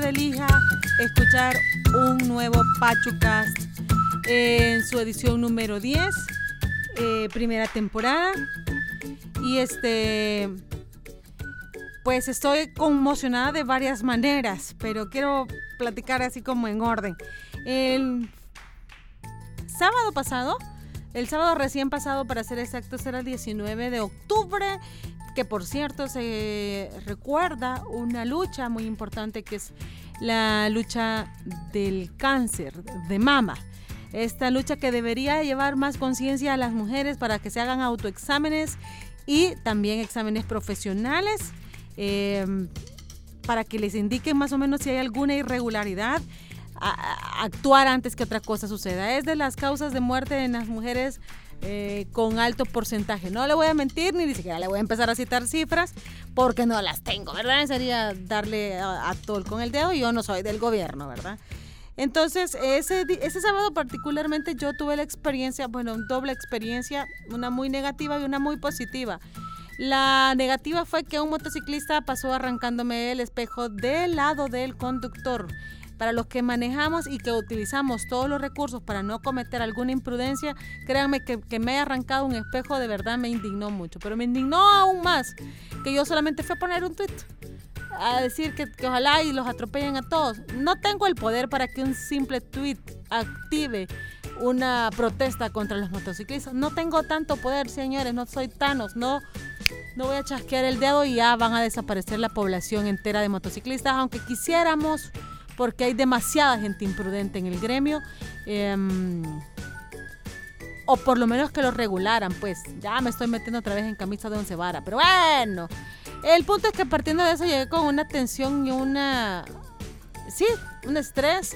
usted elija escuchar un nuevo Pachucast en su edición número 10, eh, primera temporada. Y este, pues estoy conmocionada de varias maneras, pero quiero platicar así como en orden. El sábado pasado, el sábado recién pasado, para ser exactos, era el 19 de octubre, que por cierto se recuerda una lucha muy importante que es la lucha del cáncer de mama. Esta lucha que debería llevar más conciencia a las mujeres para que se hagan autoexámenes y también exámenes profesionales em, para que les indiquen más o menos si hay alguna irregularidad actuar antes que otra cosa suceda. Es de las causas de muerte en las mujeres eh, con alto porcentaje. No le voy a mentir ni siquiera le voy a empezar a citar cifras porque no las tengo, ¿verdad? Sería darle a, a tol con el dedo yo no soy del gobierno, ¿verdad? Entonces, ese, ese sábado particularmente yo tuve la experiencia, bueno, doble experiencia, una muy negativa y una muy positiva. La negativa fue que un motociclista pasó arrancándome el espejo del lado del conductor para los que manejamos y que utilizamos todos los recursos para no cometer alguna imprudencia, créanme que, me he arrancado un espejo de verdad me indignó mucho, pero me indignó aún más que yo solamente fui a poner un tweet a decir que, que, ojalá y los atropellen a todos. No tengo el poder para que un simple tweet active una protesta contra los motociclistas. No tengo tanto poder, señores, no soy Thanos, no, no voy a chasquear el dedo y ya van a desaparecer la población entera de motociclistas, aunque quisiéramos porque hay demasiada gente imprudente en el gremio. Em, o por lo menos que lo regularan, pues ya me estoy metiendo otra vez en camisa de once vara. Pero bueno, el punto es que partiendo de eso llegué con una tensión y una... Sí, un estrés.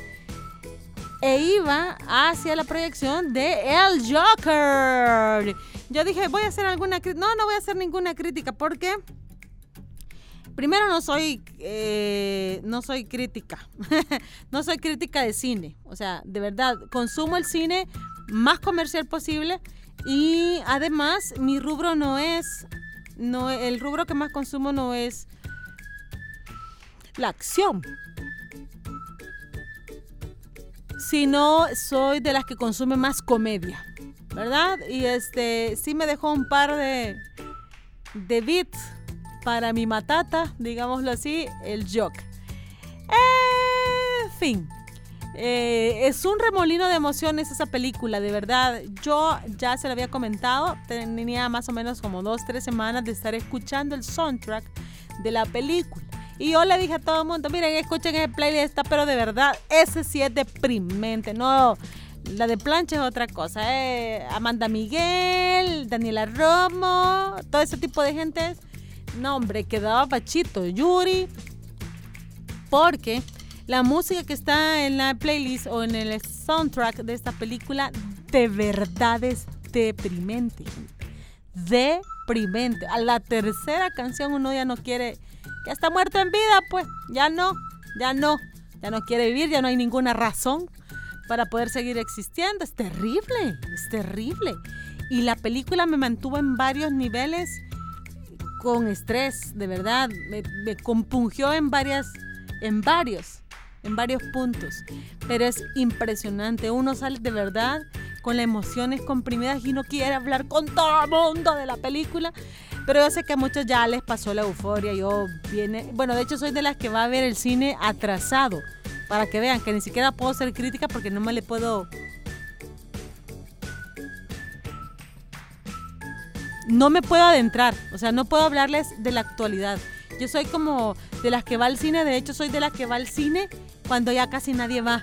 E iba hacia la proyección de El Joker. Yo dije, voy a hacer alguna crítica. No, no voy a hacer ninguna crítica porque primero no soy, eh, no soy crítica, no soy crítica de cine, o sea, de verdad, consumo el cine más comercial posible y además mi rubro no es, no, el rubro que más consumo no es la acción, sino soy de las que consume más comedia, ¿verdad? Y este, sí me dejó un par de, de beats para mi matata, digámoslo así, el Jock. En fin, eh, es un remolino de emociones esa película, de verdad. Yo ya se lo había comentado, tenía más o menos como dos, tres semanas de estar escuchando el soundtrack de la película. Y yo le dije a todo el mundo, miren, escuchen el playlist, pero de verdad, ese sí es deprimente, no... La de plancha es otra cosa. Eh. Amanda Miguel, Daniela Romo, todo ese tipo de gente no, hombre, quedaba pachito. Yuri. Porque la música que está en la playlist o en el soundtrack de esta película de verdad es deprimente. Deprimente. A la tercera canción uno ya no quiere. Ya está muerto en vida, pues. Ya no. Ya no. Ya no quiere vivir, ya no hay ninguna razón para poder seguir existiendo. Es terrible. Es terrible. Y la película me mantuvo en varios niveles con estrés, de verdad, me, compungió en varias, en varios, en varios puntos. Pero es impresionante, uno sale de verdad con las emociones comprimidas y no quiere hablar con todo el mundo de la película. Pero yo sé que a muchos ya les pasó la euforia. Yo viene, bueno, de hecho soy de las que va a ver el cine atrasado. Para que vean que ni siquiera puedo ser crítica porque no me le puedo no me puedo adentrar, o sea, no puedo hablarles de la actualidad. Yo soy como de las que va al cine, de hecho soy de las que va al cine cuando ya casi nadie va.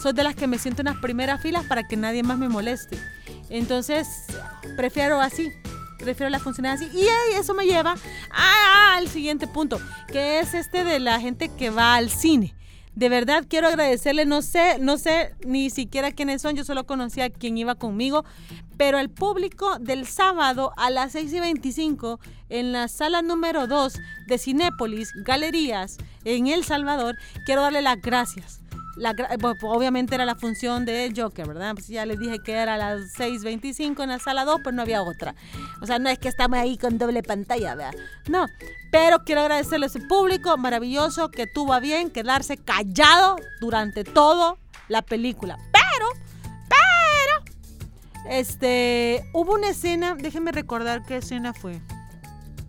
Soy de las que me siento en las primeras filas para que nadie más me moleste. Entonces, prefiero así, prefiero la funciones así. Y eso me lleva al siguiente punto, que es este de la gente que va al cine. De verdad quiero agradecerle, no sé, no sé ni siquiera quiénes son, yo solo conocía a quien iba conmigo, pero el público del sábado a las 6 y 25 en la sala número 2 de Cinépolis Galerías en El Salvador, quiero darle las gracias. Pues, obviamente era la función de Joker, ¿verdad? Pues ya les dije que era a las 6.25 en la sala 2, pues no había otra. O sea, no es que estamos ahí con doble pantalla, ¿verdad? No, pero quiero agradecerle a ese público maravilloso que tuvo a bien quedarse callado durante toda la película. Pero, pero, este, hubo una escena, déjenme recordar qué escena fue.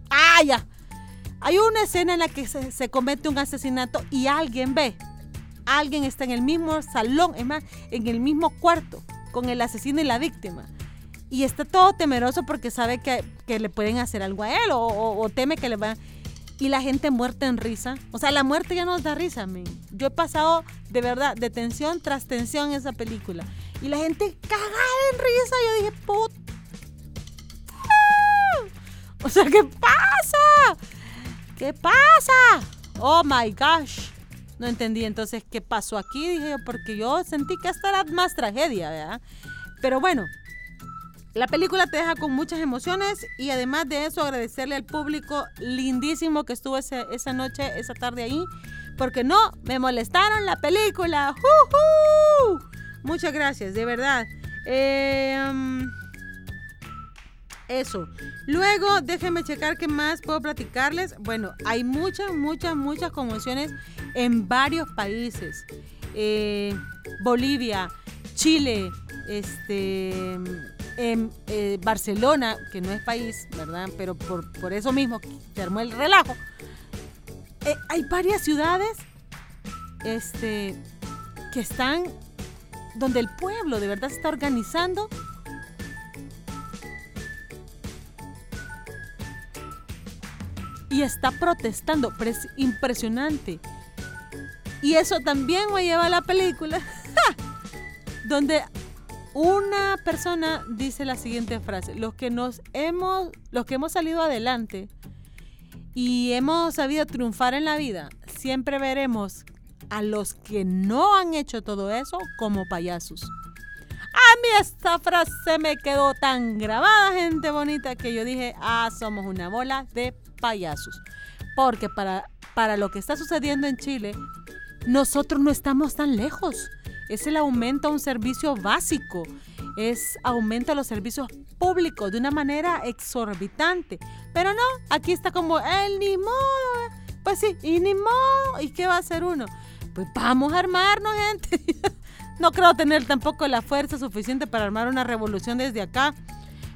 Ah, ya. Hay una escena en la que se, se comete un asesinato y alguien ve alguien está en el mismo salón, es más, en el mismo cuarto con el asesino y la víctima. Y está todo temeroso porque sabe que, le pueden hacer algo a él o, teme que le van... Y la gente muerta en risa. O sea, la muerte ya nos da risa, men. Yo he pasado, de verdad, de tensión tras tensión en esa película. Y la gente cagada en risa. Yo dije, put... O sea, ¿qué pasa? ¿Qué pasa? Oh my gosh. No entendí entonces qué pasó aquí, dije yo, porque yo sentí que esta era más tragedia, ¿verdad? Pero bueno, la película te deja con muchas emociones y además de eso agradecerle al público lindísimo que estuvo esa noche, esa tarde ahí, porque no me molestaron la película. Muchas gracias, de verdad. Eh, eso. Luego, déjenme checar qué más puedo platicarles. Bueno, hay muchas, muchas, muchas conmociones en varios países. Eh, Bolivia, Chile, este, en, eh, Barcelona, que no es país, ¿verdad? Pero por, por eso mismo se armó el relajo. Eh, hay varias ciudades este, que están donde el pueblo de verdad se está organizando y está protestando. Pero es impresionante. Y eso también me lleva a la película, donde una persona dice la siguiente frase: los que nos hemos, los que hemos salido adelante y hemos sabido triunfar en la vida, siempre veremos a los que no han hecho todo eso como payasos. A mí esta frase me quedó tan grabada, gente bonita, que yo dije, ah, somos una bola de payasos. Porque para, para lo que está sucediendo en Chile, nosotros no estamos tan lejos. Es el aumento a un servicio básico. Es aumento a los servicios públicos de una manera exorbitante. Pero no, aquí está como, el ni modo. Pues sí, y ni modo. ¿Y qué va a hacer uno? Pues vamos a armarnos, gente. no creo tener tampoco la fuerza suficiente para armar una revolución desde acá.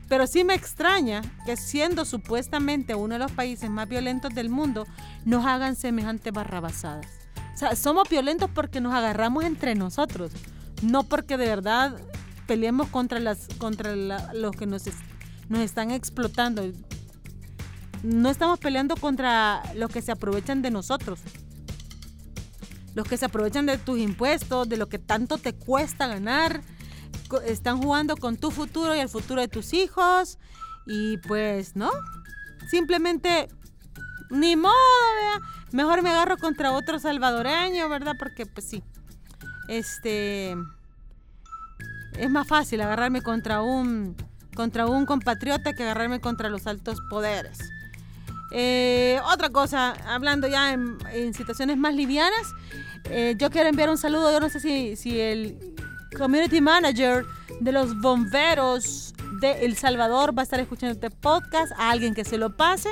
Pero sí me extraña que siendo supuestamente uno de los países más violentos del mundo, nos hagan semejantes barrabasadas. O sea, somos violentos porque nos agarramos entre nosotros, no porque de verdad peleemos contra, las, contra los que nos, nos están explotando. No estamos peleando contra los que se aprovechan de nosotros. Los que se aprovechan de tus impuestos, de lo que tanto te cuesta ganar están jugando con tu futuro y el futuro de tus hijos. Y pues, ¿no? Simplemente, ni modo, vea. Mejor me agarro contra otro salvadoreño, ¿verdad? Porque, pues sí. Este. Es más fácil agarrarme contra un. contra un compatriota que agarrarme contra los altos poderes. Eh, otra cosa, hablando ya en, situaciones más livianas, eh, yo quiero enviar un saludo, yo no sé si, si el community manager de los bomberos de El Salvador va a estar escuchando este podcast, a alguien que se lo pase,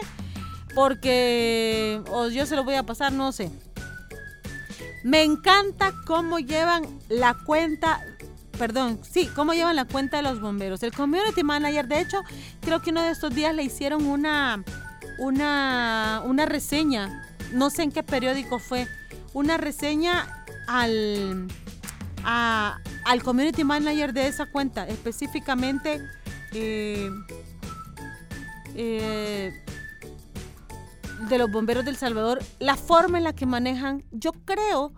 porque o yo se lo voy a pasar, no sé. Me encanta cómo llevan la cuenta, perdón, sí, cómo llevan la cuenta de los bomberos. El community manager, de hecho, creo que uno de estos días le hicieron una, una, una reseña, no sé en qué periódico fue, una reseña al, a, al community manager de esa cuenta, específicamente eh, eh, de los bomberos del Salvador, la forma en la que manejan, yo creo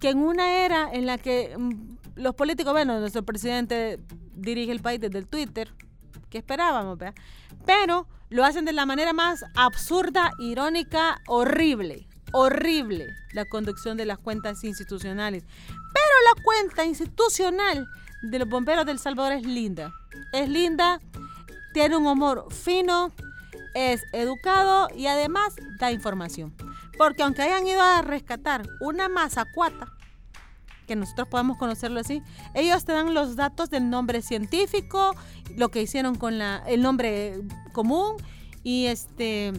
que en una era en la que mm, los políticos, bueno, nuestro presidente dirige el país desde el Twitter, que esperábamos, ¿verdad? pero lo hacen de la manera más absurda, irónica, horrible, horrible la conducción de las cuentas institucionales. Pero la cuenta institucional de los bomberos del Salvador es linda. Es linda, tiene un humor fino, es educado y además da información. Porque aunque hayan ido a rescatar una mazacuata, que nosotros podamos conocerlo así, ellos te dan los datos del nombre científico, lo que hicieron con la, el nombre común y este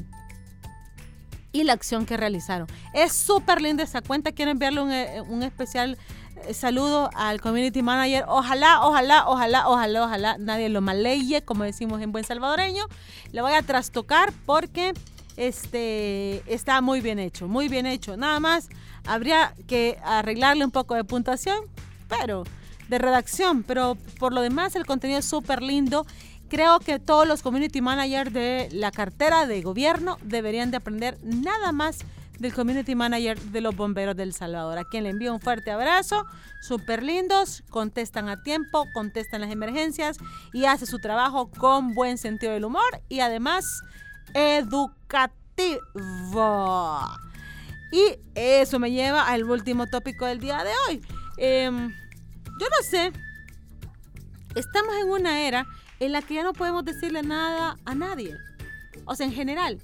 y la acción que realizaron. Es súper linda esa cuenta. Quiero enviarle un, eh, un especial eh, saludo al community manager. Ojalá, ojalá, ojalá, ojalá, ojalá nadie lo maleye, como decimos en buen salvadoreño. Le voy a trastocar porque este está muy bien hecho, muy bien hecho. Nada más habría que arreglarle un poco de puntuación, pero de redacción, pero por lo demás el contenido es súper lindo. Creo que todos los community managers de la cartera de gobierno deberían de aprender nada más del community manager de los bomberos del Salvador, a quien le envío un fuerte abrazo, súper lindos, contestan a tiempo, contestan las emergencias y hace su trabajo con buen sentido del humor y además educativo. Y eso me lleva al último tópico del día de hoy. Em, yo no sé, estamos en una era en la que ya no podemos decirle nada a nadie. O sea, en general,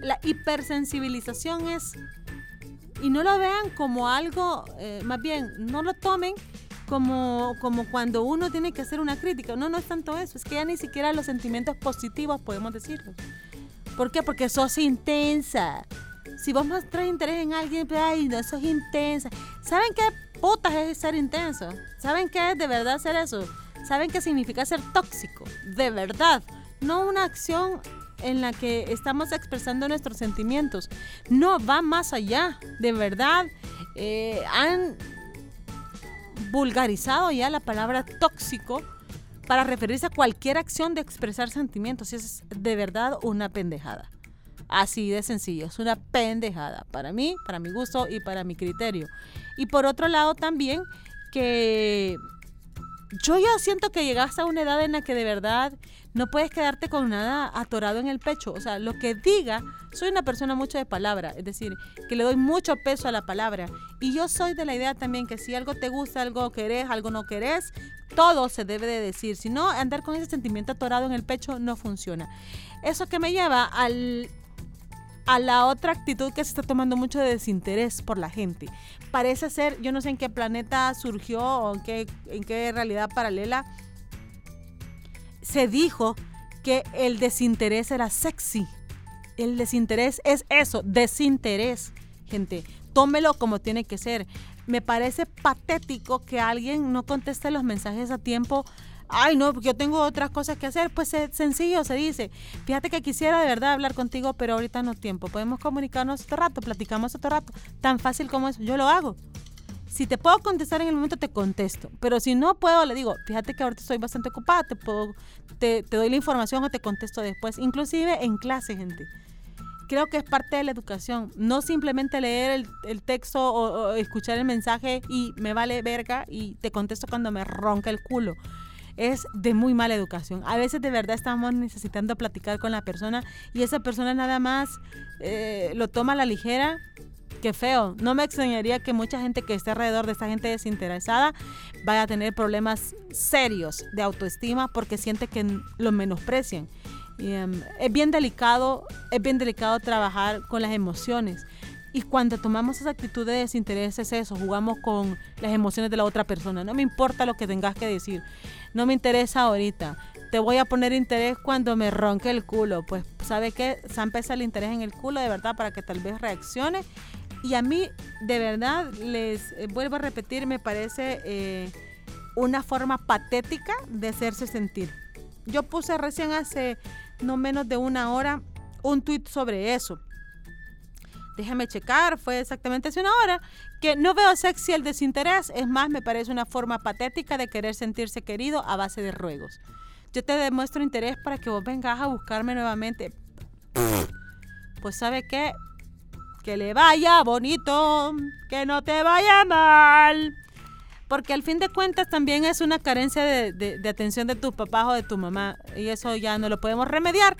la hipersensibilización es, y no lo vean como algo, eh, más bien, no lo tomen como, como cuando uno tiene que hacer una crítica. No, no es tanto eso, es que ya ni siquiera los sentimientos positivos podemos decirlo. ¿Por qué? Porque sos intensa. Si vos mostrás interés en alguien, pues, ay, no, sos intensa. ¿Saben qué putas es ser intenso? ¿Saben qué es de verdad ser eso? ¿Saben qué significa ser tóxico? De verdad. No una acción en la que estamos expresando nuestros sentimientos. No, va más allá. De verdad, eh, han vulgarizado ya la palabra tóxico para referirse a cualquier acción de expresar sentimientos. Es de verdad una pendejada. Así de sencillo, es una pendejada para mí, para mi gusto y para mi criterio. Y por otro lado también que yo ya siento que llegaste a una edad en la que de verdad no puedes quedarte con nada atorado en el pecho. O sea, lo que diga, soy una persona mucho de palabra, es decir, que le doy mucho peso a la palabra. Y yo soy de la idea también que si algo te gusta, algo querés, algo no querés, todo se debe de decir. Si no, andar con ese sentimiento atorado en el pecho no funciona. Eso que me lleva al a la otra actitud que se está tomando mucho de desinterés por la gente. Parece ser, yo no sé en qué planeta surgió o en qué, en qué realidad paralela, se dijo que el desinterés era sexy. El desinterés es eso, desinterés, gente. Tómelo como tiene que ser. Me parece patético que alguien no conteste los mensajes a tiempo ay no, porque yo tengo otras cosas que hacer, pues es sencillo, se dice, fíjate que quisiera de verdad hablar contigo, pero ahorita no tiempo, podemos comunicarnos otro rato, platicamos otro rato, tan fácil como eso, yo lo hago. Si te puedo contestar en el momento, te contesto. Pero si no puedo, le digo, fíjate que ahorita estoy bastante ocupada, te, puedo, te, doy la información o te contesto después. Inclusive en clase, gente. Creo que es parte de la educación. No simplemente leer el, texto o, o, escuchar el mensaje y me vale verga y te contesto cuando me ronca el culo es de muy mala educación. A veces de verdad estamos necesitando platicar con la persona y esa persona nada más eh, lo toma a la ligera. Qué feo. No me extrañaría que mucha gente que esté alrededor de esta gente desinteresada vaya a tener problemas serios de autoestima porque siente que lo menosprecian. Em, es bien delicado, es bien delicado trabajar con las emociones. Y cuando tomamos esa actitud de desinterés es eso, jugamos con las emociones de la otra persona. No me importa lo que tengas que decir no me interesa ahorita. Te voy a poner interés cuando me ronque el culo. Pues, ¿sabe qué? pesa el interés en el culo de verdad para que tal vez reaccione. Y a mí, de verdad, les eh, vuelvo a repetir, me parece eh, una forma patética de hacerse sentir. Yo puse recién hace no menos de una hora un tweet sobre eso déjame checar, fue exactamente hace una hora, que no veo sexy el desinterés, es más, me parece una forma patética de querer sentirse querido a base de ruegos. Yo te demuestro interés para que vos vengas a buscarme nuevamente. Pues sabe qué, que le vaya bonito, que no te vaya mal. Porque al fin de cuentas también es una carencia de, de atención de tus papás o de tu mamá. Y eso ya no lo podemos remediar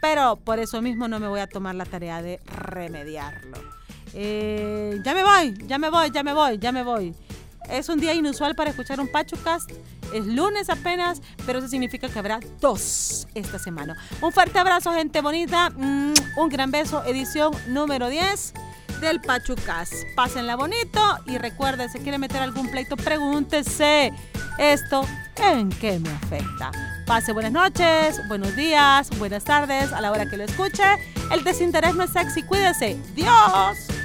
pero por eso mismo no me voy a tomar la tarea de remediarlo. Eh, ya me voy, ya me voy, ya me voy, ya me voy. Es un día inusual para escuchar un Pachucast. Es lunes apenas, pero eso significa que habrá dos esta semana. Un fuerte abrazo, gente bonita. Mm, un gran beso, edición número 10. Del Pachucas. Pásenla bonito y recuerden, si quiere meter algún pleito, pregúntese esto en qué me afecta. Pase buenas noches, buenos días, buenas tardes, a la hora que lo escuche. El desinterés no es sexy, cuídese. Dios.